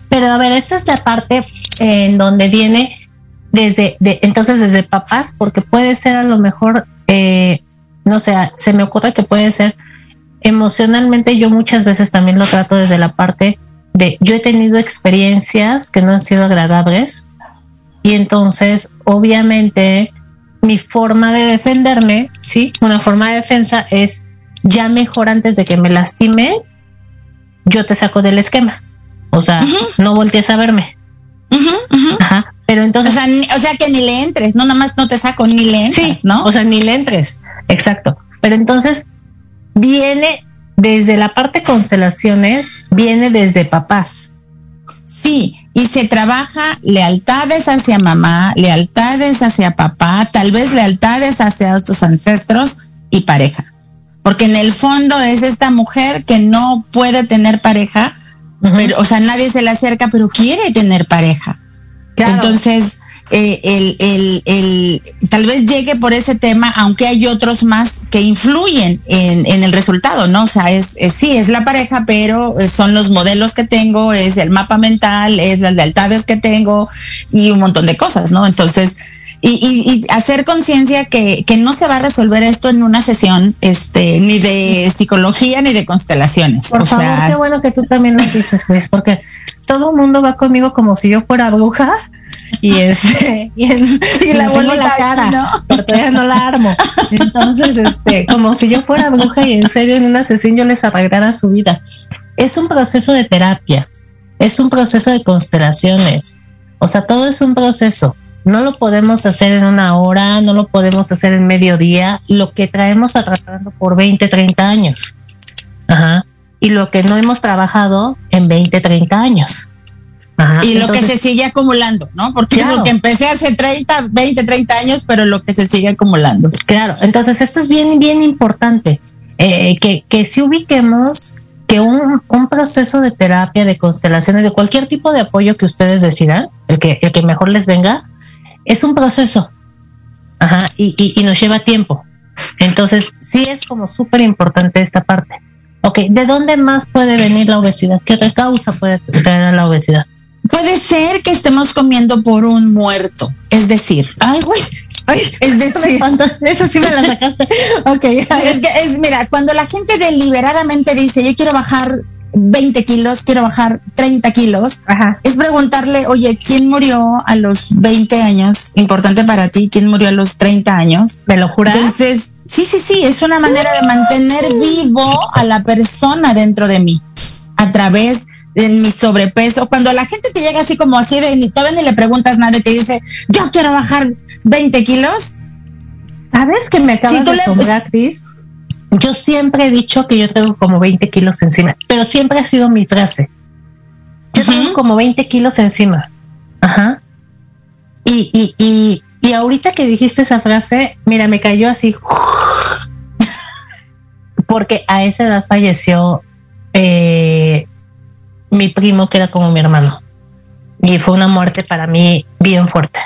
Speaker 1: Pero a ver, esta es la parte en donde viene desde, entonces desde papás, porque puede ser a lo mejor, eh, no sé, se me ocurre que puede ser emocionalmente, yo muchas veces también lo trato desde la parte de, yo he tenido experiencias que no han sido agradables y entonces obviamente mi forma de defenderme, ¿sí? Una forma de defensa es ya mejor antes de que me lastime, yo te saco del esquema. O sea, no voltees a verme.
Speaker 2: Ajá. Pero entonces. O sea, que ni le entres, no nada más no te saco, ni le entres, ¿no?
Speaker 1: O sea, ni le entres. Exacto. Pero entonces viene desde la parte constelaciones, viene desde papás.
Speaker 2: Sí, y se trabaja lealtades hacia mamá, lealtades hacia papá, tal vez lealtades hacia tus ancestros y pareja. Porque en el fondo es esta mujer que no puede tener pareja, pero, o sea, nadie se le acerca, pero quiere tener pareja. Entonces, eh, el, el, el, tal vez llegue por ese tema, aunque hay otros más que influyen en, en el resultado, ¿no? O sea, es, sí, es la pareja, pero son los modelos que tengo, es el mapa mental, es las lealtades que tengo y un montón de cosas, ¿no? Entonces, y, y, hacer conciencia que, que, no se va a resolver esto en una sesión este ni de psicología ni de constelaciones.
Speaker 1: Por favor, qué bueno que tú también lo dices, pues, porque todo el mundo va conmigo como si yo fuera bruja y este y la, la cara ¿no? pero todavía no la armo. Entonces este como si yo fuera bruja y en serio en una sesión yo les arreglara su vida. Es un proceso de terapia es un proceso de constelaciones. O sea todo es un proceso. No lo podemos hacer en una hora no lo podemos hacer en medio día. Lo que traemos tratando por 20 30 años. Ajá. y lo que no hemos trabajado en 20 30 años
Speaker 2: y lo que se sigue acumulando, ¿no? Porque es lo que empecé hace 30, 20, 30 años, pero lo que se sigue acumulando.
Speaker 1: Claro, entonces esto es bien, bien importante, eh, que, que si ubiquemos que un, un, proceso de terapia, de constelaciones, de cualquier tipo de apoyo que ustedes decidan, el que, el que mejor les venga, es un proceso. Ajá, y, y, y nos lleva tiempo. Entonces, sí es como súper importante esta parte. Ok, ¿de dónde más puede venir la obesidad? ¿Qué otra causa puede tener la obesidad?
Speaker 2: Puede ser que estemos comiendo por un muerto, es decir,
Speaker 1: ay, güey. Ay,
Speaker 2: es decir,
Speaker 1: eso sí me la sacaste. ok.
Speaker 2: Es que es, mira, cuando la gente deliberadamente dice, yo quiero bajar 20 kilos, quiero bajar 30 kilos, es preguntarle, oye, ¿quién murió a los 20 años? Importante para ti, ¿quién murió a los 30 años?
Speaker 1: ¿Me lo juras?
Speaker 2: Entonces, sí, sí, sí, es una manera de mantener vivo a la persona dentro de mí a través en mi sobrepeso. Cuando la gente te llega así como así de ni todavía ni le preguntas nada y te dice, yo quiero bajar 20 kilos,
Speaker 1: ¿Sabes que me acabas de asombrar, Cris? Yo siempre he dicho que yo tengo como 20 kilos encima, pero siempre ha sido mi frase. Yo tengo como 20 kilos encima. Ajá. Y, y, y, y ahorita que dijiste esa frase, mira, me cayó así. Porque a esa edad falleció eh, mi primo, que era como mi hermano. Y fue una muerte para mí bien fuerte.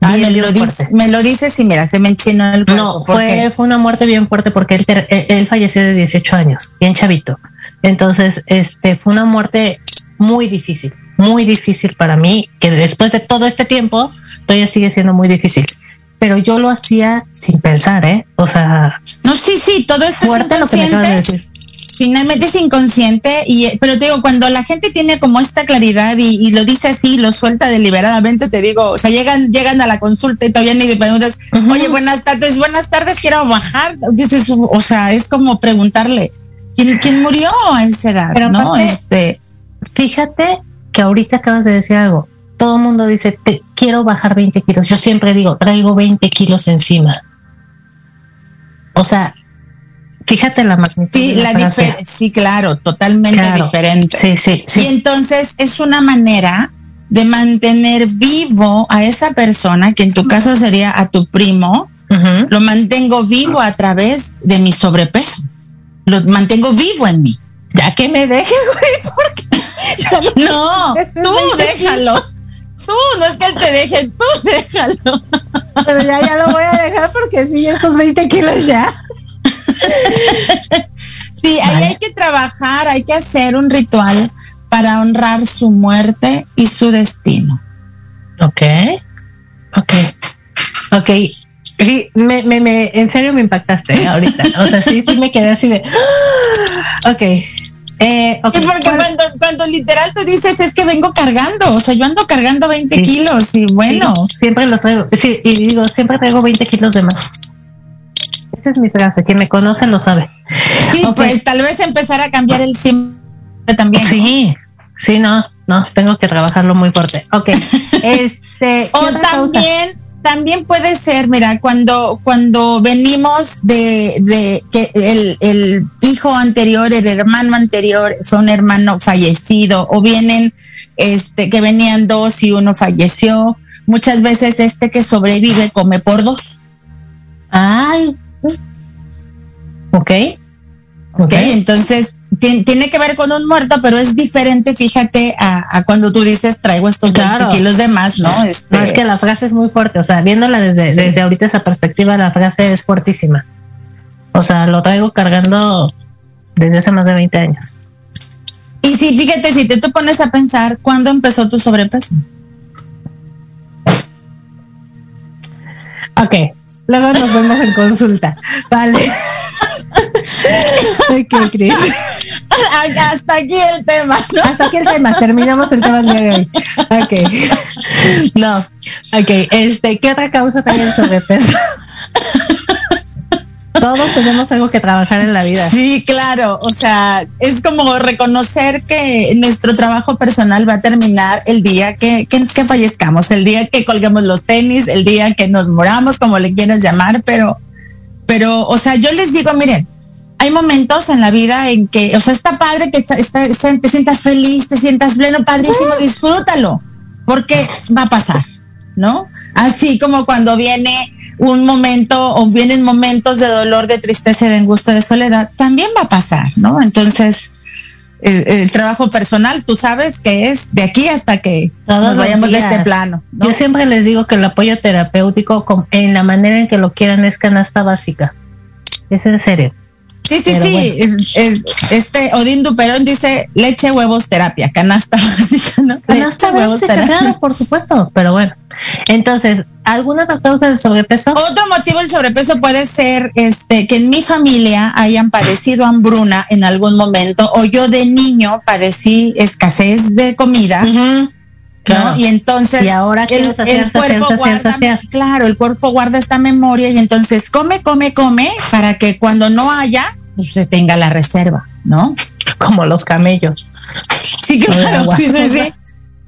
Speaker 2: me, lo dice, me lo dices y mira, se me enchinó el cuerpo.
Speaker 1: No, fue, fue una muerte bien fuerte porque él, él, falleció de 18 años, bien chavito. Entonces, este fue una muerte muy difícil, muy difícil para mí, que después de todo este tiempo todavía sigue siendo muy difícil. Pero yo lo hacía sin pensar, ¿eh? O sea.
Speaker 2: No, sí, sí, todo esto fuerte es lo que me acabas de decir finalmente es inconsciente y pero te digo cuando la gente tiene como esta claridad y, lo dice así lo suelta deliberadamente te digo o sea llegan llegan a la consulta y todavía ni me preguntas oye buenas tardes buenas tardes quiero bajar dices o sea es como preguntarle quién, quién murió a esa edad no este
Speaker 1: fíjate que ahorita acabas de decir algo todo el mundo dice te quiero bajar 20 kilos yo siempre digo traigo 20 kilos encima o sea Fíjate la magnitud.
Speaker 2: Sí, la, sí, claro, totalmente diferente.
Speaker 1: Sí, sí, sí.
Speaker 2: Y entonces es una manera de mantener vivo a esa persona, que en tu caso sería a tu primo, lo mantengo vivo a través de mi sobrepeso. Lo mantengo vivo en mí.
Speaker 1: Ya que me deje, güey, porque
Speaker 2: no, tú déjalo. Tú, no es que él te deje, tú déjalo.
Speaker 1: Pero ya, ya lo voy a dejar porque sí, estos 20 kilos ya.
Speaker 2: Sí, ahí hay que trabajar, hay que hacer un ritual para honrar su muerte y su destino.
Speaker 1: Ok, ok, ok. Me, me, me, en serio me impactaste ahorita. O sea, sí, sí me quedé así de. Ok.
Speaker 2: Eh, okay. porque cuando, cuando, literal tú dices es que vengo cargando, o sea, yo ando cargando 20 kilos y bueno.
Speaker 1: siempre los traigo, sí, y digo, siempre traigo 20 kilos de más. Esa es mi frase, quien me conoce lo sabe.
Speaker 2: Sí, pues tal vez empezar a cambiar el siempre también.
Speaker 1: Sí, sí, no, no, tengo que trabajarlo muy fuerte. Ok, este.
Speaker 2: o también, también puede ser, mira, cuando, cuando venimos de, de que el, el hijo anterior, el hermano anterior fue un hermano fallecido, o vienen, este, que venían dos y uno falleció. Muchas veces este que sobrevive come por dos.
Speaker 1: Ay, Ok.
Speaker 2: Ok, entonces tiene que ver con un muerto, pero es diferente, fíjate, a, cuando tú dices traigo estos claro. 20 kilos de más, ¿no?
Speaker 1: Este... No, es que la frase es muy fuerte, o sea, viéndola desde, desde ahorita esa perspectiva, la frase es fuertísima. O sea, lo traigo cargando desde hace más de 20 años.
Speaker 2: Y sí, fíjate, si te tú pones a pensar, ¿cuándo empezó tu sobrepeso?
Speaker 1: Ok, luego nos vemos en consulta. Vale.
Speaker 2: ¿Qué Hasta aquí el tema,
Speaker 1: Hasta aquí el tema, terminamos el tema de hoy. Ok. No, ok. Este, ¿qué otra causa también sobrepeso? Todos tenemos algo que trabajar en la vida.
Speaker 2: Sí, claro. O sea, es como reconocer que nuestro trabajo personal va a terminar el día que, que, que fallezcamos, el día que colguemos los tenis, el día que nos moramos, como le quieras llamar, pero, pero, o sea, yo les digo, miren, hay momentos en la vida en que, o sea, está padre que te sientas feliz, te sientas pleno, padrísimo, disfrútalo, porque va a pasar, ¿no? Así como cuando viene un momento o vienen momentos de dolor, de tristeza, de angustia, de soledad, también va a pasar, ¿no? Entonces, el, trabajo personal, tú sabes que es de aquí hasta que nos vayamos de este plano.
Speaker 1: Yo siempre les digo que el apoyo terapéutico, en la manera en que lo quieran, es canasta básica. Es en serio.
Speaker 2: Sí, sí, sí. Es, este Odín Duperón dice leche, huevos, terapia, canasta básica, ¿no?
Speaker 1: Canasta básica, claro, por supuesto. Pero bueno, entonces, ¿alguna otra causa de sobrepeso?
Speaker 2: Otro motivo del sobrepeso puede ser este que en mi familia hayan padecido hambruna en algún momento o yo de niño padecí escasez de comida. ¿no? Y entonces
Speaker 1: y ahora el, el cuerpo
Speaker 2: guarda, claro, el cuerpo guarda esta memoria y entonces come, come, come para que cuando no haya, se tenga la reserva, ¿no?
Speaker 1: Como los camellos.
Speaker 2: Sí, claro, sí, sí, sí.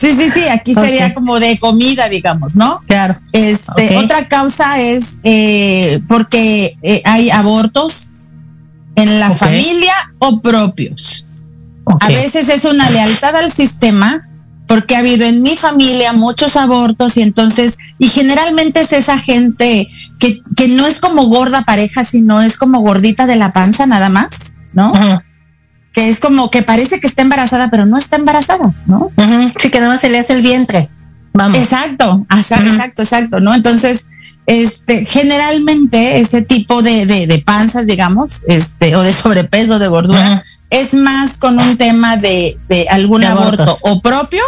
Speaker 2: Sí, sí, sí, aquí sería como de comida, digamos, ¿no?
Speaker 1: Claro.
Speaker 2: Este, Otra causa es eh, porque eh, hay abortos en la familia o propios. A veces es una lealtad al sistema porque ha habido en mi familia muchos abortos y entonces, y generalmente es esa gente que, que no es como gorda pareja, sino es como gordita de la panza nada más, ¿no? que es como que parece que está embarazada, pero no está embarazada, ¿no?
Speaker 1: Sí, que nada más se le hace el vientre.
Speaker 2: Vamos. Exacto, exacto, exacto, ¿no? Entonces, este, generalmente ese tipo de, de, panzas, digamos, este, o de sobrepeso, de gordura, es más con un tema de, de algún aborto o propio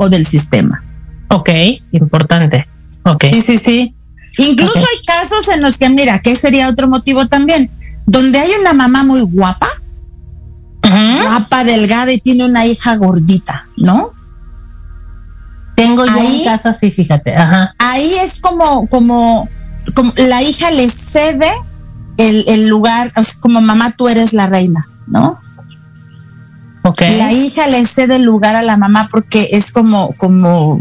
Speaker 2: o del sistema.
Speaker 1: Ok, importante. Ok.
Speaker 2: Sí, sí, sí. Incluso hay casos en los que, mira, ¿qué sería otro motivo también? Donde hay una mamá muy guapa, guapa, delgada y tiene una hija gordita, ¿no?
Speaker 1: Tengo yo ahí, en casa, sí, fíjate. Ajá.
Speaker 2: Ahí es como, como, como la hija le cede el, el lugar, como mamá, tú eres la reina, ¿no?
Speaker 1: Okay.
Speaker 2: La hija le cede el lugar a la mamá porque es como, como,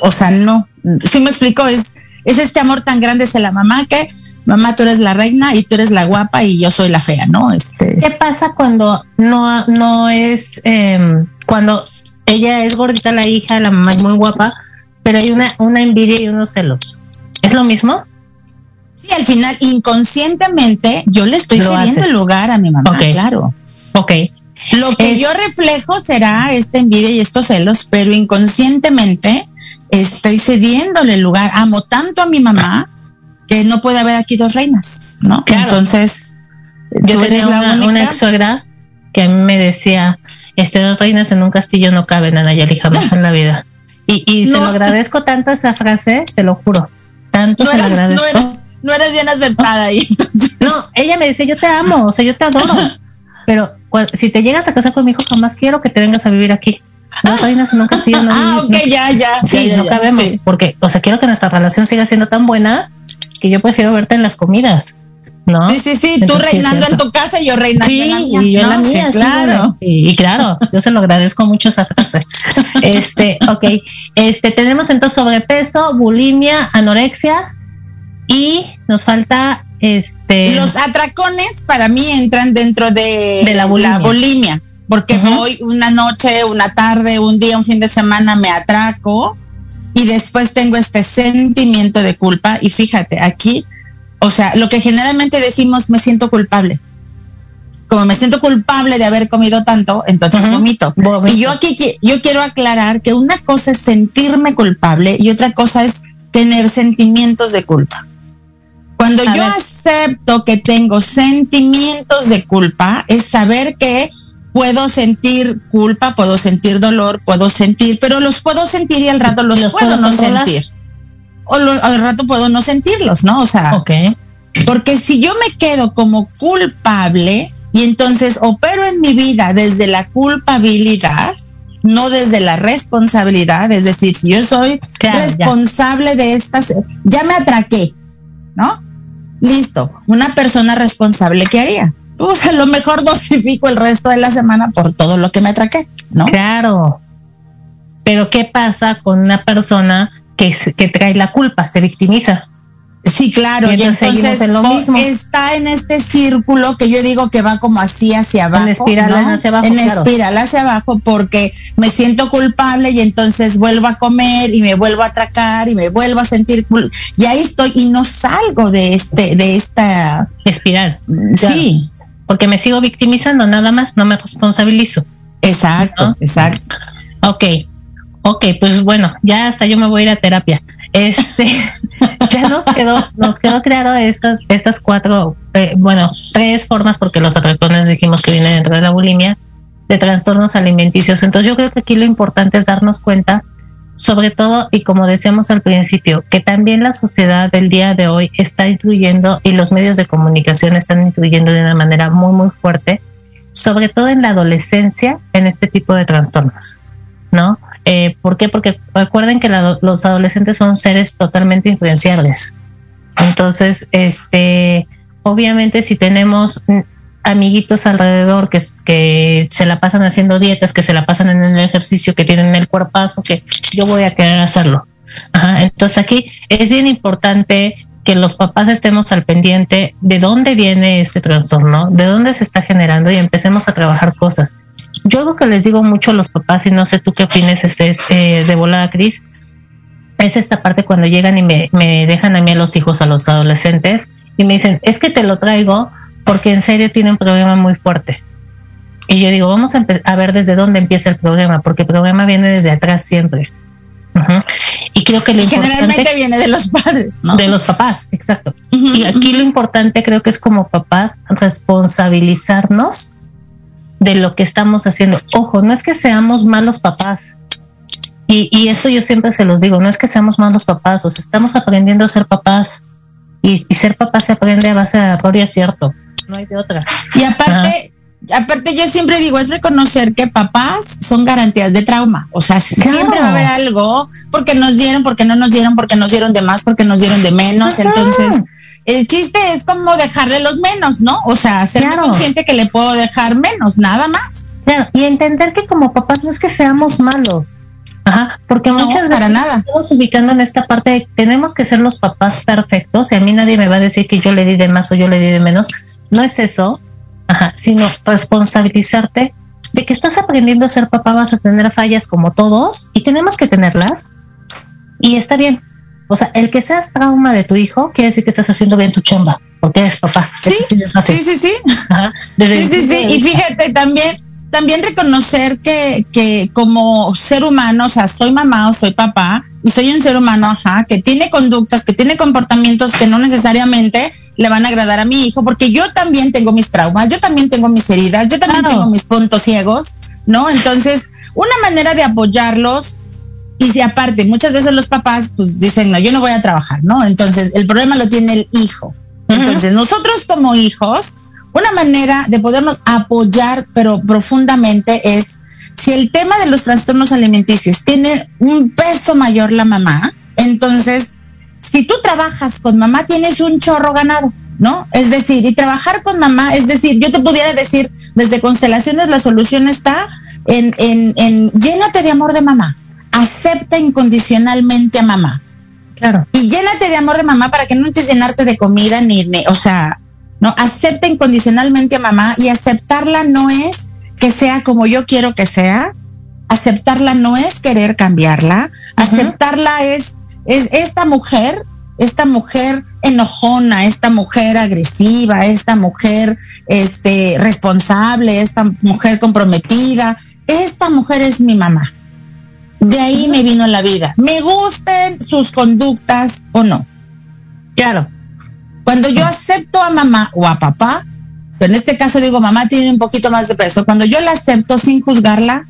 Speaker 2: o sea, no, si me explico, es, es este amor tan grande hacia la mamá que mamá tú eres la reina y tú eres la guapa y yo soy la fea, ¿no? Este.
Speaker 1: ¿Qué pasa cuando no, no es, em, cuando ella es gordita la hija, la mamá es muy guapa, pero hay una, una envidia y unos celos? ¿Es lo mismo?
Speaker 2: Sí, al final, inconscientemente, yo le estoy cediendo el lugar a mi mamá, claro.
Speaker 1: Ok.
Speaker 2: Lo que yo reflejo será esta envidia y estos celos, pero inconscientemente estoy cediéndole el lugar. Amo tanto a mi mamá que no puede haber aquí dos reinas, ¿no? Entonces,
Speaker 1: yo tenía una, ex suegra que a mí me decía, este dos reinas en un castillo no caben, Anayali, jamás en la vida. Y, y se lo agradezco tanto esa frase, te lo juro. Tanto se lo agradezco.
Speaker 2: No eres, bien aceptada ahí.
Speaker 1: No, ella me decía, yo te amo, o sea, yo te adoro. pero si te llegas a casar con mi hijo, jamás quiero que te vengas a vivir aquí. No reinas en un castillo. No,
Speaker 2: ah, ok, ya, ya.
Speaker 1: Sí, no cabemos. Porque, o sea, quiero que nuestra relación siga siendo tan buena que yo prefiero verte en las comidas. ¿no?
Speaker 2: Sí, sí, sí, tú reinando en tu casa y yo reinando en la mía.
Speaker 1: Y yo en la mía, claro. y, claro, yo se lo agradezco mucho esa frase. este, ok, este, tenemos entonces sobrepeso, bulimia, anorexia y nos falta este.
Speaker 2: Los atracones para mí entran dentro de,
Speaker 1: la
Speaker 2: bulimia. porque voy una noche, una tarde, un día, un fin de semana, me atraco y después tengo este sentimiento de culpa. Y fíjate, aquí, o sea, lo que generalmente decimos, me siento culpable. Como me siento culpable de haber comido tanto, entonces vomito. Y yo aquí yo quiero aclarar que una cosa es sentirme culpable y otra cosa es tener sentimientos de culpa. Cuando yo acepto que tengo sentimientos de culpa, es saber que puedo sentir culpa, puedo sentir dolor, puedo sentir, pero los puedo sentir y al rato los, puedo, no sentir. O al rato puedo no sentirlos, ¿no? O sea, porque si yo me quedo como culpable y entonces opero en mi vida desde la culpabilidad, no desde la responsabilidad, es decir, si yo soy responsable de estas, ya me atraqué, ¿no? Listo, una persona responsable, ¿qué haría? Pues a lo mejor dosifico el resto de la semana por todo lo que me atraqué, ¿no?
Speaker 1: Claro. Pero ¿qué pasa con una persona que, que trae la culpa, se victimiza?
Speaker 2: Sí, claro. Y entonces, en lo mismo. está en este círculo que yo digo que va como así hacia abajo. En
Speaker 1: espiral hacia abajo.
Speaker 2: En espiral hacia abajo porque me siento culpable y entonces vuelvo a comer y me vuelvo a atracar y me vuelvo a sentir y ahí estoy y no salgo de este de esta
Speaker 1: espiral.
Speaker 2: Sí.
Speaker 1: Porque me sigo victimizando, nada más, no me responsabilizo.
Speaker 2: Exacto, exacto.
Speaker 1: Ok, ok, pues bueno, ya hasta yo me voy a ir a terapia. Este, ya nos quedó, nos quedó claro estas, estas cuatro, eh, bueno, tres formas, porque los atracones dijimos que vienen dentro de la bulimia, de trastornos alimenticios. Entonces yo creo que aquí lo importante es darnos cuenta, sobre todo, y como decíamos al principio, que también la sociedad del día de hoy está influyendo y los medios de comunicación están influyendo de una manera muy, muy fuerte, sobre todo en la adolescencia, en este tipo de trastornos, ¿no? Eh, ¿Por qué? Porque recuerden que los adolescentes son seres totalmente influenciables. Entonces, este, obviamente si tenemos amiguitos alrededor que, se la pasan haciendo dietas, que se la pasan en el ejercicio, que tienen el cuerpazo, que yo voy a querer hacerlo. Entonces aquí es bien importante que los papás estemos al pendiente de dónde viene este trastorno, de dónde se está generando y empecemos a trabajar cosas. Yo lo que les digo mucho a los papás, y no sé tú qué opines este, eh, de volada, Cris, es esta parte cuando llegan y me, me dejan a mí a los hijos, a los adolescentes, y me dicen, es que te lo traigo porque en serio tiene un problema muy fuerte. Y yo digo, vamos a, a ver desde dónde empieza el problema, porque el problema viene desde atrás siempre. Y creo que lo
Speaker 2: Generalmente viene de los padres, ¿no?
Speaker 1: De los papás, exacto. y aquí lo importante creo que es como papás responsabilizarnos de lo que estamos haciendo. Ojo, no es que seamos malos papás. Y, y esto yo siempre se los digo, no es que seamos malos papás, o sea, estamos aprendiendo a ser papás. Y, ser papá se aprende a base de error y acierto. No hay de otra.
Speaker 2: Y aparte, aparte yo siempre digo, es reconocer que papás son garantías de trauma. O sea, siempre va a haber algo porque nos dieron, porque no nos dieron, porque nos dieron de más, porque nos dieron de menos. Entonces, el chiste es como dejarle los menos, ¿no? O sea, ser consciente que le puedo dejar menos, nada más.
Speaker 1: Claro, y entender que como papás no es que seamos malos. Ajá, porque muchas veces
Speaker 2: nada.
Speaker 1: estamos ubicando en esta parte de tenemos que ser los papás perfectos y a mí nadie me va a decir que yo le di de más o yo le di de menos. No es eso, Ajá, sino responsabilizarte de que estás aprendiendo a ser papá, vas a tener fallas como todos y tenemos que tenerlas y está bien. O sea, el que seas trauma de tu hijo quiere decir que estás haciendo bien tu chamba, porque eres papá.
Speaker 2: Sí, sí, sí, sí. sí, sí, sí. Y fíjate también, también reconocer que, que como ser humano, o sea, soy mamá o soy papá, y soy un ser humano, ajá, que tiene conductas, que tiene comportamientos que no necesariamente le van a agradar a mi hijo, porque yo también tengo mis traumas, yo también tengo mis heridas, yo también tengo mis puntos ciegos, ¿no? Entonces, una manera de apoyarlos, y si aparte, muchas veces los papás pues dicen, no, yo no voy a trabajar, ¿no? Entonces, el problema lo tiene el hijo. Entonces, nosotros como hijos, una manera de podernos apoyar, pero profundamente, es si el tema de los trastornos alimenticios tiene un peso mayor la mamá, entonces si tú trabajas con mamá, tienes un chorro ganado, ¿no? Es decir, y trabajar con mamá, es decir, yo te pudiera decir, desde constelaciones la solución está en, en, en llénate de amor de mamá, acepta incondicionalmente a mamá.
Speaker 1: Claro.
Speaker 2: Y llénate de amor de mamá para que no necesites llenarte de comida ni, ni, o sea, no, acepta incondicionalmente a mamá y aceptarla no es que sea como yo quiero que sea, aceptarla no es querer cambiarla, aceptarla es es esta mujer, esta mujer enojona, esta mujer agresiva, esta mujer este, responsable, esta mujer comprometida, esta mujer es mi mamá. De ahí me vino la vida. Me gusten sus conductas o no.
Speaker 1: Claro.
Speaker 2: Cuando yo acepto a mamá o a papá, en este caso digo mamá tiene un poquito más de peso, cuando yo la acepto sin juzgarla,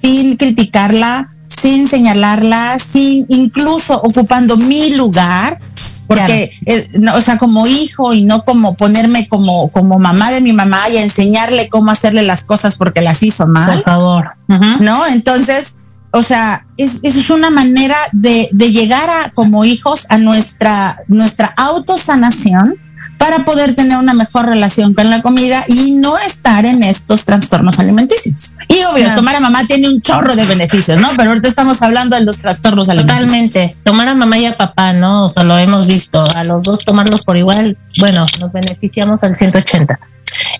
Speaker 2: sin criticarla, sin señalarla, sin incluso ocupando mi lugar, porque, eh, o sea, como hijo y no como ponerme como, como mamá de mi mamá y enseñarle cómo hacerle las cosas porque las hizo mal.
Speaker 1: Por favor.
Speaker 2: ¿No? Entonces, o sea, es, eso es una manera de, de llegar a, como hijos a nuestra, nuestra autosanación para poder tener una mejor relación con la comida y no estar en estos trastornos alimenticios. Y obvio, tomar a mamá tiene un chorro de beneficios, ¿no? Pero ahorita estamos hablando de los trastornos alimenticios.
Speaker 1: Totalmente. Tomar a mamá y a papá, ¿no? O sea, lo hemos visto. A los dos tomarlos por igual, bueno, nos beneficiamos al 180.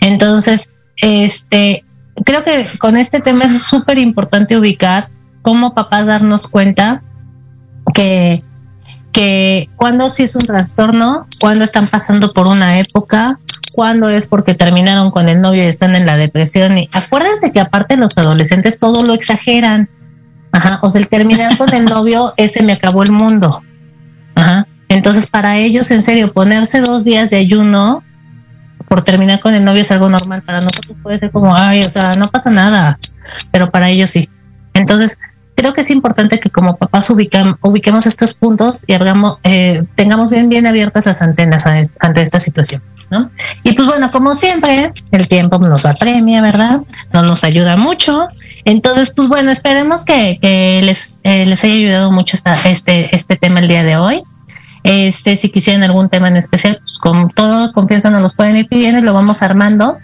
Speaker 1: Entonces, este, creo que con este tema es súper importante ubicar cómo papás darnos cuenta que que cuando sí es un trastorno, cuando están pasando por una época, cuando es porque terminaron con el novio y están en la depresión. Y acuérdense que aparte los adolescentes todo lo exageran. Ajá, o sea, el terminar con el novio, ese me acabó el mundo. Ajá. Entonces, para ellos, en serio, ponerse dos días de ayuno por terminar con el novio es algo normal. Para nosotros puede ser como, ay, o sea, no pasa nada, pero para ellos sí. Entonces, creo que es importante que como papás ubiquemos estos puntos y eh, tengamos bien, bien abiertas las antenas ante esta situación. ¿no? Y pues bueno, como siempre, el tiempo nos apremia, ¿verdad? No nos ayuda mucho. Entonces, pues bueno, esperemos que, les, eh, les haya ayudado mucho esta, este, este tema el día de hoy. Este, si quisieran algún tema en especial, pues con toda confianza nos los pueden ir pidiendo y lo vamos armando.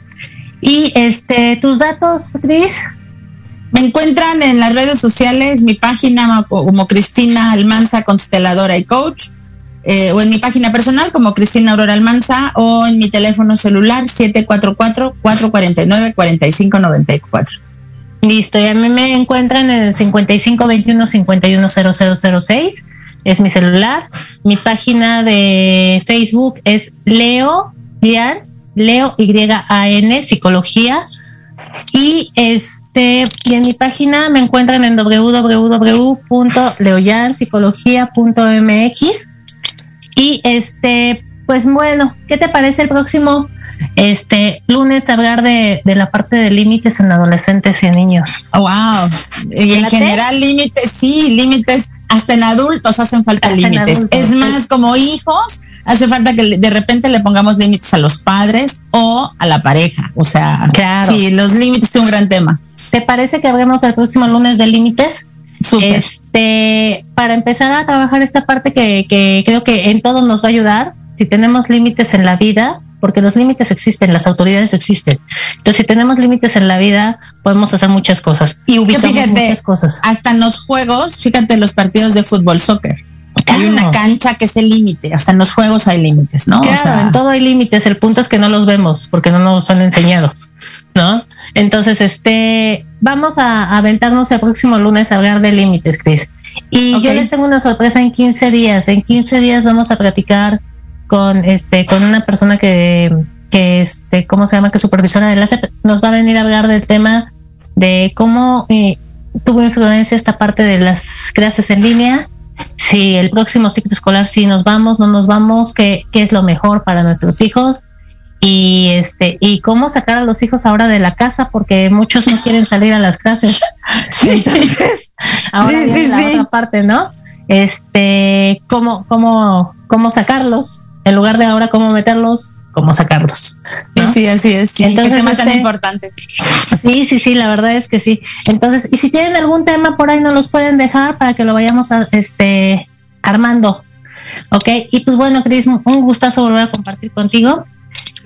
Speaker 1: Y este, tus datos, Cris.
Speaker 2: Me encuentran en las redes sociales, mi página como Cristina Almanza, consteladora y coach, eh, o en mi página personal como Cristina Aurora Almanza, o en mi teléfono celular 744-449-4594.
Speaker 1: Listo, y a mí me encuentran en el 5521-510006, es mi celular. Mi página de Facebook es Leo Leo Y-A-N, Psicología. Y este, y en mi página me encuentran en www.leoyanpsicología.mx. Y este, pues bueno, ¿qué te parece el próximo este lunes hablar de, la parte de límites en adolescentes y niños.
Speaker 2: Oh, wow. en general límites, sí, límites hasta en adultos hacen falta límites. Es más, como hijos, hace falta que de repente le pongamos límites a los padres o a la pareja. O sea, claro. sí, los límites son un gran tema.
Speaker 1: ¿Te parece que hablemos el próximo lunes de límites? Este, para empezar a trabajar esta parte que, que creo que en todo nos va a ayudar, si tenemos límites en la vida, porque los límites existen, las autoridades existen. Entonces, si tenemos límites en la vida, podemos hacer muchas cosas y ubicamos muchas cosas.
Speaker 2: Hasta en los juegos, fíjate los partidos de fútbol, soccer. Hay una cancha que es el límite, hasta en los juegos hay límites, ¿no?
Speaker 1: Claro, en todo hay límites, el punto es que no los vemos porque no nos han enseñado, ¿no? Entonces, este, vamos a aventarnos el próximo lunes a hablar de límites, Cris. Y yo les tengo una sorpresa en 15 días. En 15 días vamos a platicar con este con una persona que que este cómo se llama que supervisora de la CEP nos va a venir a hablar del tema de cómo eh, tuvo influencia esta parte de las clases en línea si el próximo ciclo escolar si nos vamos no nos vamos qué, qué es lo mejor para nuestros hijos. Y este y cómo sacar a los hijos ahora de la casa porque muchos no quieren salir a las clases. Entonces ahora viene la otra parte no este cómo cómo cómo sacarlos en lugar de ahora cómo meterlos, cómo sacarlos.
Speaker 2: Sí, así es. Sí. Entonces, ¿Qué tema tan este, importante?
Speaker 1: Sí, sí, sí, la verdad es que sí. Entonces, y si tienen algún tema por ahí, nos los pueden dejar para que lo vayamos a, este, armando. Ok, y pues bueno, Cris, un gustazo volver a compartir contigo.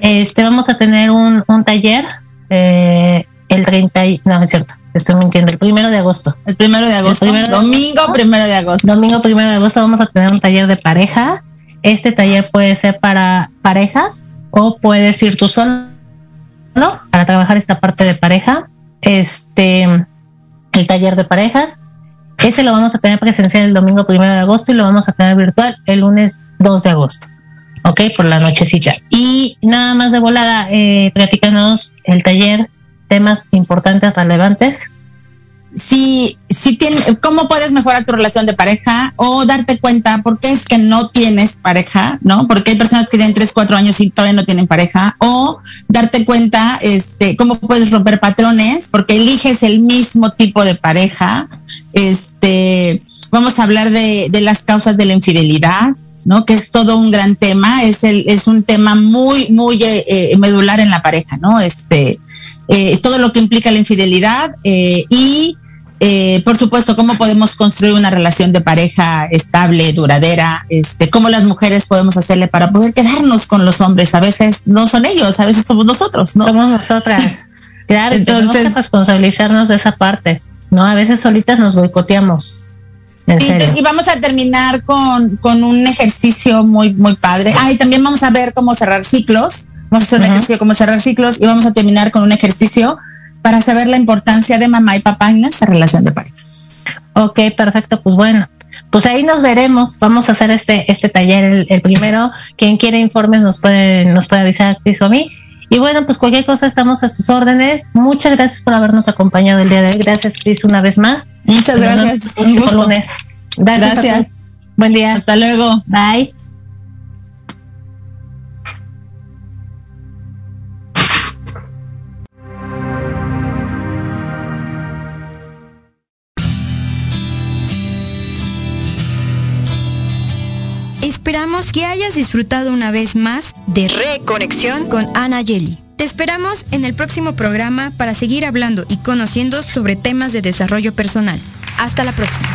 Speaker 1: Este, vamos a tener un, un taller eh, el 30, no, es cierto, estoy mintiendo, el primero de agosto.
Speaker 2: El primero de agosto. domingo primero de agosto.
Speaker 1: Domingo primero de agosto vamos a tener un taller de pareja este taller puede ser para parejas o puedes ir tú solo para trabajar esta parte de pareja. Este, el taller de parejas. Ese lo vamos a tener presencial el domingo primero de agosto y lo vamos a tener virtual el lunes 2 de agosto. Ok, por la nochecita. Y nada más de volada, eh, el taller, temas importantes, relevantes
Speaker 2: si, si tiene, cómo puedes mejorar tu relación de pareja o darte cuenta por qué es que no tienes pareja, ¿no? Porque hay personas que tienen 3, 4 años y todavía no tienen pareja o darte cuenta, este, cómo puedes romper patrones porque eliges el mismo tipo de pareja, este, vamos a hablar de, de las causas de la infidelidad, ¿no? Que es todo un gran tema, es el, es un tema muy, muy eh, eh, medular en la pareja, ¿no? Este, eh, todo lo que implica la infidelidad y, eh, por supuesto, cómo podemos construir una relación de pareja estable, duradera, este, cómo las mujeres podemos hacerle para poder quedarnos con los hombres. A veces no son ellos, a veces somos nosotros, ¿no?
Speaker 1: Somos nosotras. Claro, entonces tenemos que responsabilizarnos de esa parte, ¿no? A veces solitas nos boicoteamos.
Speaker 2: y vamos a terminar con, con un ejercicio muy, muy padre. Ah, y también vamos a ver cómo cerrar ciclos Vamos a hacer un ejercicio como cerrar ciclos y vamos a terminar con un ejercicio para saber la importancia de mamá y papá en esa relación de pareja.
Speaker 1: Ok, perfecto. Pues bueno, pues ahí nos veremos. Vamos a hacer este, este taller el, primero. Quien quiere informes nos puede, nos puede avisar a Cris o a mí. Y bueno, pues cualquier cosa estamos a sus órdenes. Muchas gracias por habernos acompañado el día de hoy. Gracias, Cris, una vez más.
Speaker 2: Muchas gracias. Un gusto.
Speaker 1: Lunes. gracias. Buen día.
Speaker 2: Hasta luego.
Speaker 1: Bye.
Speaker 6: Hayas disfrutado una vez más de Reconexión con Ana Yeli. Te esperamos en el próximo programa para seguir hablando y conociendo sobre temas de desarrollo personal. Hasta la próxima.